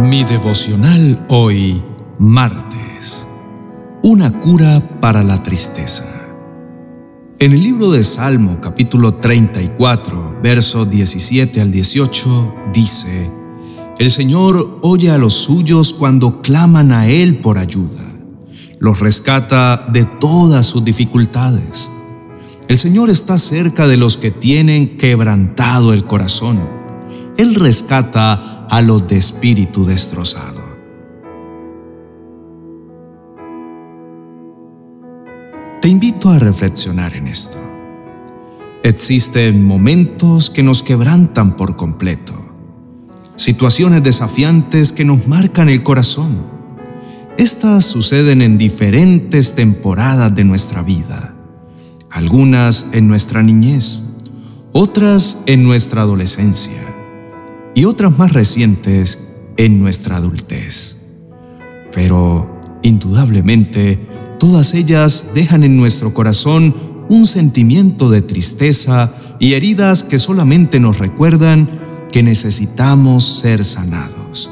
Mi devocional hoy, martes. Una cura para la tristeza. En el libro de Salmo capítulo 34, versos 17 al 18, dice, El Señor oye a los suyos cuando claman a Él por ayuda. Los rescata de todas sus dificultades. El Señor está cerca de los que tienen quebrantado el corazón. Él rescata a los de espíritu destrozado. Te invito a reflexionar en esto. Existen momentos que nos quebrantan por completo, situaciones desafiantes que nos marcan el corazón. Estas suceden en diferentes temporadas de nuestra vida algunas en nuestra niñez, otras en nuestra adolescencia y otras más recientes en nuestra adultez. Pero, indudablemente, todas ellas dejan en nuestro corazón un sentimiento de tristeza y heridas que solamente nos recuerdan que necesitamos ser sanados.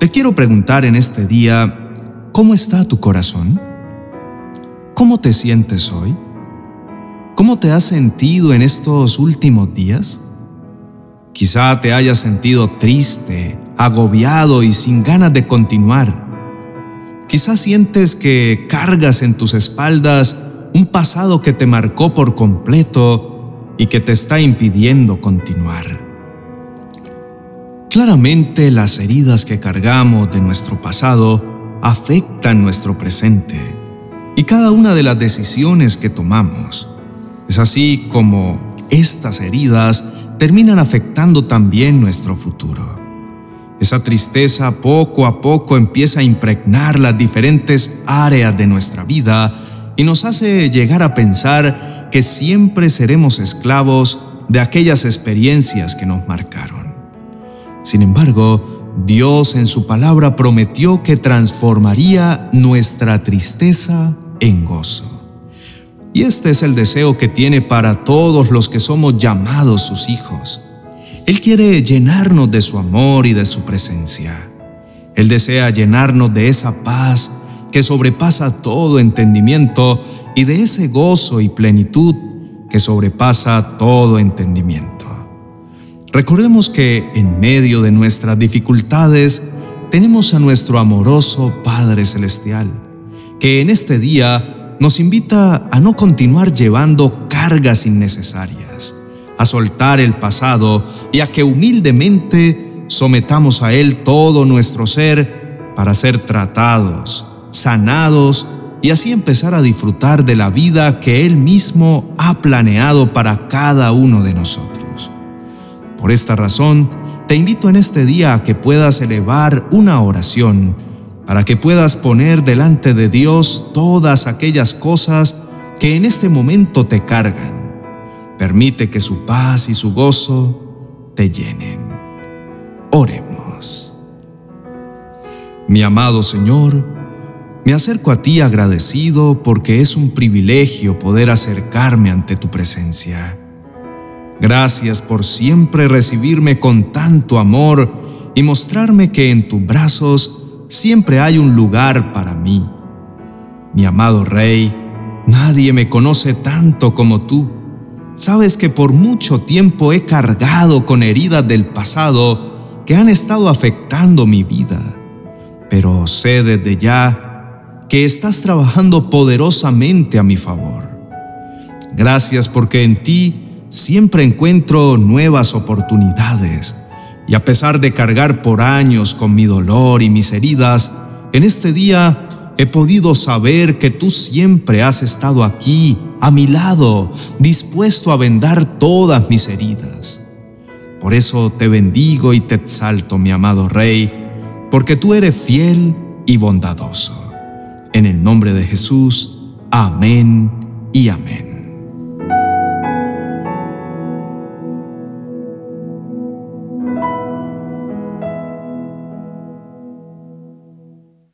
Te quiero preguntar en este día, ¿cómo está tu corazón? ¿Cómo te sientes hoy? ¿Cómo te has sentido en estos últimos días? Quizá te hayas sentido triste, agobiado y sin ganas de continuar. Quizá sientes que cargas en tus espaldas un pasado que te marcó por completo y que te está impidiendo continuar. Claramente las heridas que cargamos de nuestro pasado afectan nuestro presente y cada una de las decisiones que tomamos. Es así como estas heridas terminan afectando también nuestro futuro. Esa tristeza poco a poco empieza a impregnar las diferentes áreas de nuestra vida y nos hace llegar a pensar que siempre seremos esclavos de aquellas experiencias que nos marcaron. Sin embargo, Dios en su palabra prometió que transformaría nuestra tristeza en gozo. Y este es el deseo que tiene para todos los que somos llamados sus hijos. Él quiere llenarnos de su amor y de su presencia. Él desea llenarnos de esa paz que sobrepasa todo entendimiento y de ese gozo y plenitud que sobrepasa todo entendimiento. Recordemos que en medio de nuestras dificultades tenemos a nuestro amoroso Padre Celestial, que en este día nos invita a no continuar llevando cargas innecesarias, a soltar el pasado y a que humildemente sometamos a Él todo nuestro ser para ser tratados, sanados y así empezar a disfrutar de la vida que Él mismo ha planeado para cada uno de nosotros. Por esta razón, te invito en este día a que puedas elevar una oración para que puedas poner delante de Dios todas aquellas cosas que en este momento te cargan. Permite que su paz y su gozo te llenen. Oremos. Mi amado Señor, me acerco a ti agradecido porque es un privilegio poder acercarme ante tu presencia. Gracias por siempre recibirme con tanto amor y mostrarme que en tus brazos siempre hay un lugar para mí. Mi amado Rey, nadie me conoce tanto como tú. Sabes que por mucho tiempo he cargado con heridas del pasado que han estado afectando mi vida, pero sé desde ya que estás trabajando poderosamente a mi favor. Gracias porque en ti siempre encuentro nuevas oportunidades y a pesar de cargar por años con mi dolor y mis heridas, en este día he podido saber que tú siempre has estado aquí, a mi lado, dispuesto a vendar todas mis heridas. Por eso te bendigo y te exalto, mi amado Rey, porque tú eres fiel y bondadoso. En el nombre de Jesús, amén y amén.